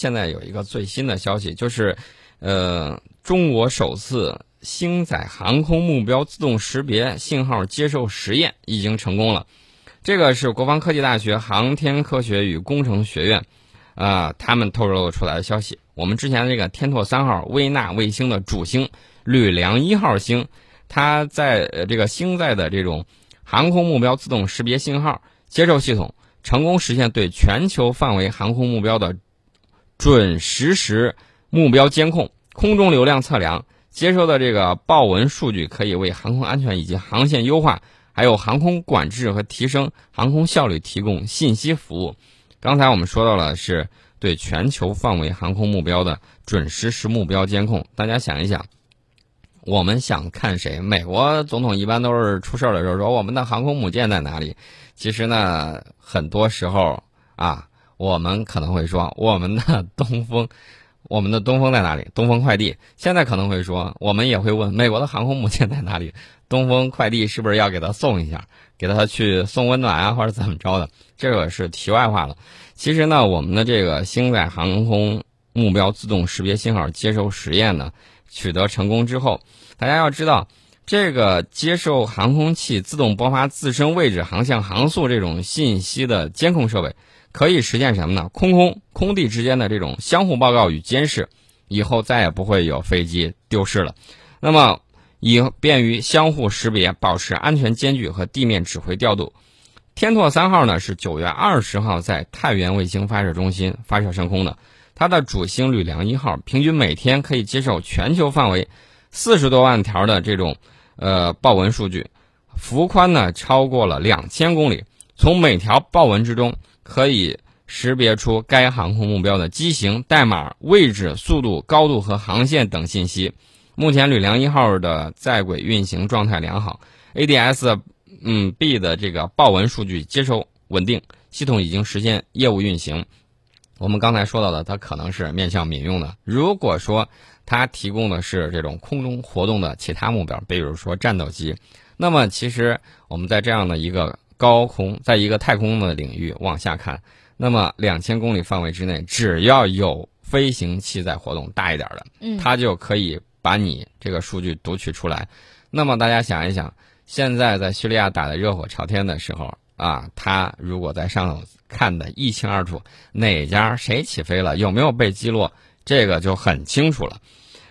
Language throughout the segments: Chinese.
现在有一个最新的消息，就是，呃，中国首次星载航空目标自动识别信号接收实验已经成功了。这个是国防科技大学航天科学与工程学院，啊、他们透露出来的消息。我们之前这个天拓三号微纳卫星的主星吕梁一号星，它在这个星载的这种航空目标自动识别信号接收系统，成功实现对全球范围航空目标的准实时目标监控、空中流量测量。接收的这个报文数据可以为航空安全以及航线优化，还有航空管制和提升航空效率提供信息服务。刚才我们说到了是对全球范围航空目标的准实时目标监控。大家想一想，我们想看谁？美国总统一般都是出事儿的时候说我们的航空母舰在哪里？其实呢，很多时候啊，我们可能会说我们的东风。我们的东风在哪里？东风快递现在可能会说，我们也会问美国的航空母舰在哪里？东风快递是不是要给他送一下，给他去送温暖啊，或者怎么着的？这个是题外话了。其实呢，我们的这个星载航空目标自动识别信号接收实验呢，取得成功之后，大家要知道，这个接受航空器自动播发自身位置、航向、航速这种信息的监控设备。可以实现什么呢？空空空地之间的这种相互报告与监视，以后再也不会有飞机丢失了。那么，以便于相互识别，保持安全间距和地面指挥调度。天拓三号呢是九月二十号在太原卫星发射中心发射升空的，它的主星吕梁一号平均每天可以接受全球范围四十多万条的这种呃报文数据，幅宽呢超过了两千公里，从每条报文之中。可以识别出该航空目标的机型、代码、位置、速度、高度和航线等信息。目前，吕梁一号的在轨运行状态良好，ADS 嗯 B 的这个报文数据接收稳定，系统已经实现业务运行。我们刚才说到的，它可能是面向民用的。如果说它提供的是这种空中活动的其他目标，比如说战斗机，那么其实我们在这样的一个高空，在一个太空的领域往下看，那么两千公里范围之内，只要有飞行器在活动，大一点的，嗯，它就可以把你这个数据读取出来。那么大家想一想，现在在叙利亚打得热火朝天的时候啊，它如果在上头看得一清二楚，哪家谁起飞了，有没有被击落，这个就很清楚了。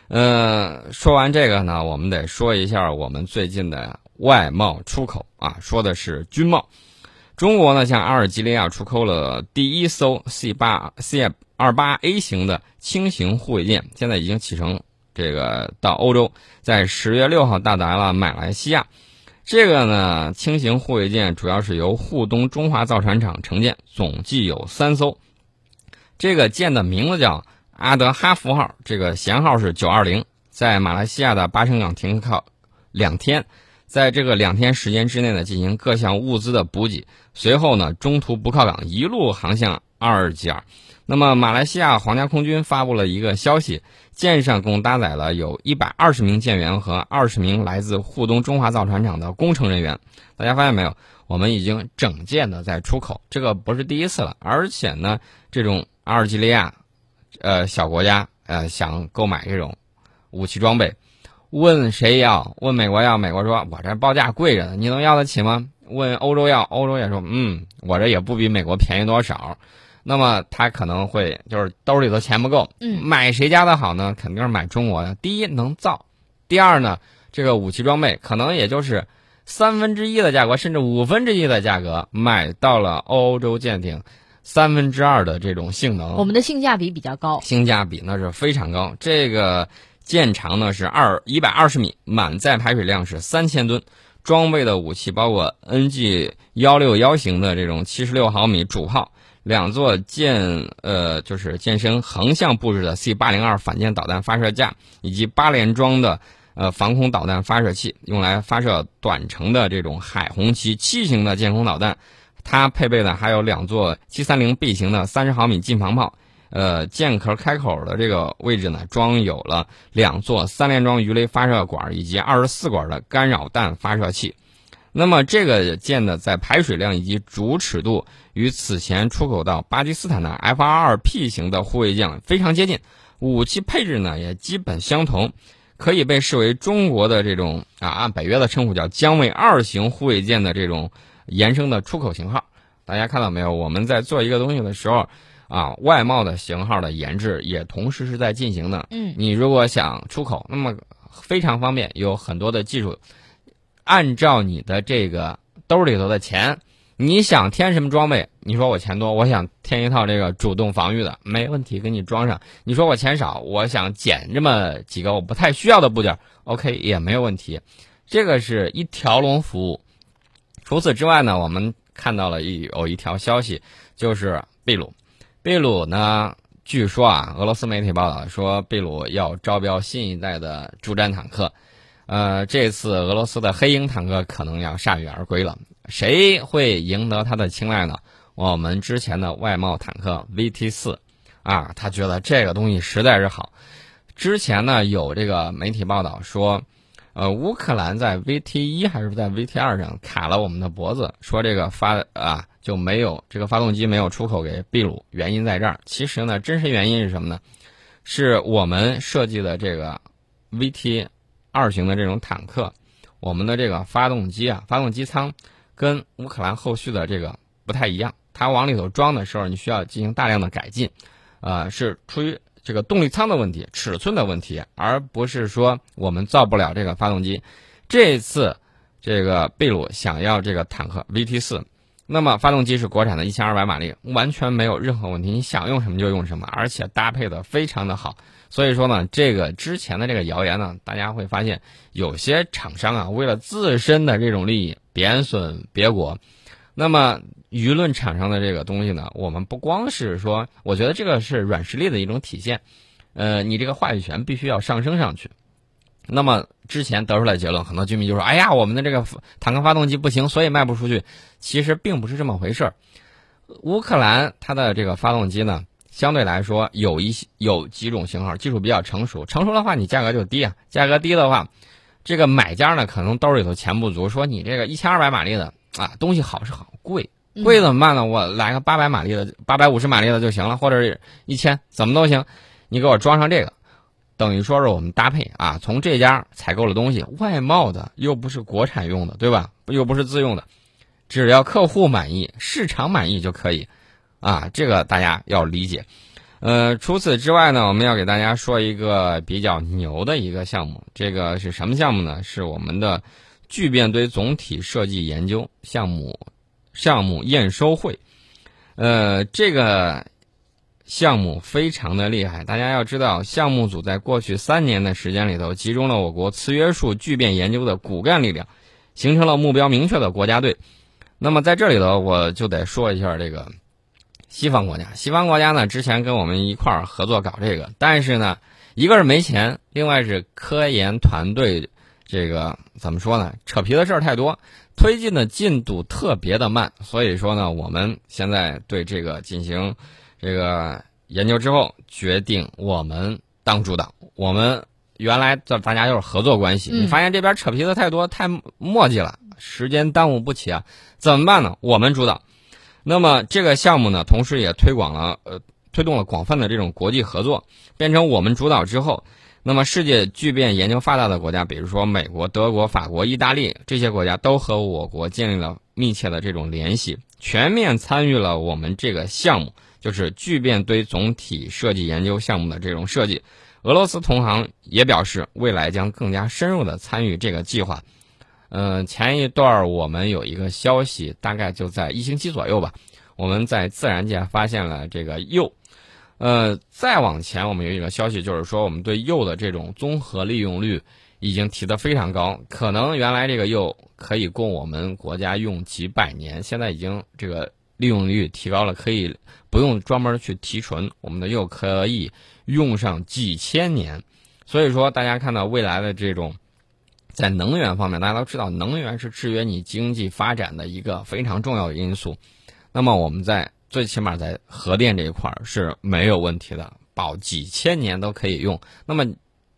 呃，说完这个呢，我们得说一下我们最近的外贸出口啊，说的是军贸。中国呢向阿尔及利亚出口了第一艘 C 八 C 二八 A 型的轻型护卫舰，现在已经启程，这个到欧洲，在十月六号到达了马来西亚。这个呢，轻型护卫舰主要是由沪东中华造船厂承建，总计有三艘。这个舰的名字叫阿德哈福号，这个舷号是九二零，在马来西亚的巴生港停靠两天，在这个两天时间之内呢，进行各项物资的补给，随后呢，中途不靠港，一路航向阿尔及尔。那么，马来西亚皇家空军发布了一个消息，舰上共搭载了有一百二十名舰员和二十名来自沪东中华造船厂的工程人员。大家发现没有？我们已经整舰的在出口，这个不是第一次了。而且呢，这种阿尔及利亚，呃，小国家，呃，想购买这种武器装备，问谁要？问美国要？美国说我这报价贵着呢，你能要得起吗？问欧洲要？欧洲也说，嗯，我这也不比美国便宜多少。那么他可能会就是兜里头钱不够，嗯，买谁家的好呢？肯定是买中国的。第一能造，第二呢，这个武器装备可能也就是三分之一的价格，甚至五分之一的价格买到了欧洲舰艇三分之二的这种性能。我们的性价比比较高，性价比那是非常高。这个舰长呢是二一百二十米，满载排水量是三千吨。装备的武器包括 NG 幺六幺型的这种七十六毫米主炮。两座舰呃，就是舰身横向布置的 C 八零二反舰导弹发射架，以及八连装的呃防空导弹发射器，用来发射短程的这种海红旗七型的舰空导弹。它配备的还有两座七三零 B 型的三十毫米近防炮。呃，舰壳开口的这个位置呢，装有了两座三连装鱼雷发射管以及二十四管的干扰弹发射器。那么这个舰呢，在排水量以及主尺度与此前出口到巴基斯坦的 F-22P 型的护卫舰非常接近，武器配置呢也基本相同，可以被视为中国的这种啊，按北约的称呼叫江卫二型护卫舰的这种延伸的出口型号。大家看到没有？我们在做一个东西的时候，啊，外贸的型号的研制也同时是在进行的。嗯，你如果想出口，那么非常方便，有很多的技术。按照你的这个兜里头的钱，你想添什么装备？你说我钱多，我想添一套这个主动防御的，没问题，给你装上。你说我钱少，我想减这么几个我不太需要的部件，OK 也没有问题。这个是一条龙服务。除此之外呢，我们看到了一有一条消息，就是秘鲁，秘鲁呢，据说啊，俄罗斯媒体报道说，秘鲁要招标新一代的主战坦克。呃，这次俄罗斯的黑鹰坦克可能要铩羽而归了，谁会赢得他的青睐呢？我们之前的外贸坦克 VT 四，啊，他觉得这个东西实在是好。之前呢，有这个媒体报道说，呃，乌克兰在 VT 一还是在 VT 二上卡了我们的脖子，说这个发啊就没有这个发动机没有出口给秘鲁，原因在这儿。其实呢，真实原因是什么呢？是我们设计的这个 VT。二型的这种坦克，我们的这个发动机啊，发动机舱跟乌克兰后续的这个不太一样。它往里头装的时候，你需要进行大量的改进，呃，是出于这个动力舱的问题、尺寸的问题，而不是说我们造不了这个发动机。这次这个秘鲁想要这个坦克 VT 四，那么发动机是国产的一千二百马力，完全没有任何问题，你想用什么就用什么，而且搭配的非常的好。所以说呢，这个之前的这个谣言呢，大家会发现有些厂商啊，为了自身的这种利益贬损别国，那么舆论场上的这个东西呢，我们不光是说，我觉得这个是软实力的一种体现，呃，你这个话语权必须要上升上去。那么之前得出来结论，很多居民就说：“哎呀，我们的这个坦克发动机不行，所以卖不出去。”其实并不是这么回事儿。乌克兰它的这个发动机呢？相对来说，有一些有几种型号技术比较成熟，成熟的话你价格就低啊。价格低的话，这个买家呢可能兜里头钱不足，说你这个一千二百马力的啊东西好是好，贵贵怎么办呢？我来个八百马力的，八百五十马力的就行了，或者是一千怎么都行，你给我装上这个，等于说是我们搭配啊，从这家采购了东西，外贸的又不是国产用的，对吧？又不是自用的，只要客户满意，市场满意就可以。啊，这个大家要理解。呃，除此之外呢，我们要给大家说一个比较牛的一个项目。这个是什么项目呢？是我们的聚变堆总体设计研究项目项目验收会。呃，这个项目非常的厉害。大家要知道，项目组在过去三年的时间里头，集中了我国磁约束聚变研究的骨干力量，形成了目标明确的国家队。那么在这里头，我就得说一下这个。西方国家，西方国家呢，之前跟我们一块儿合作搞这个，但是呢，一个是没钱，另外是科研团队这个怎么说呢？扯皮的事儿太多，推进的进度特别的慢，所以说呢，我们现在对这个进行这个研究之后，决定我们当主导。我们原来这大家就是合作关系，你发现这边扯皮的太多，太磨迹了，时间耽误不起啊，怎么办呢？我们主导。那么这个项目呢，同时也推广了呃，推动了广泛的这种国际合作，变成我们主导之后，那么世界聚变研究发达的国家，比如说美国、德国、法国、意大利这些国家，都和我国建立了密切的这种联系，全面参与了我们这个项目，就是聚变堆总体设计研究项目的这种设计。俄罗斯同行也表示，未来将更加深入的参与这个计划。嗯，前一段儿我们有一个消息，大概就在一星期左右吧，我们在自然界发现了这个铀。呃，再往前，我们有一个消息，就是说我们对铀的这种综合利用率已经提得非常高，可能原来这个铀可以供我们国家用几百年，现在已经这个利用率提高了，可以不用专门去提纯，我们的铀可以用上几千年。所以说，大家看到未来的这种。在能源方面，大家都知道，能源是制约你经济发展的一个非常重要的因素。那么我们在最起码在核电这一块儿是没有问题的，保几千年都可以用。那么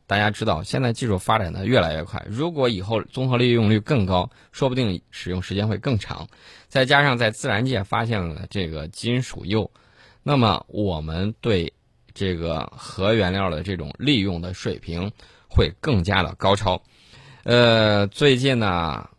大家知道，现在技术发展的越来越快，如果以后综合利用率更高，说不定使用时间会更长。再加上在自然界发现了这个金属铀，那么我们对这个核原料的这种利用的水平会更加的高超。呃，最近呢，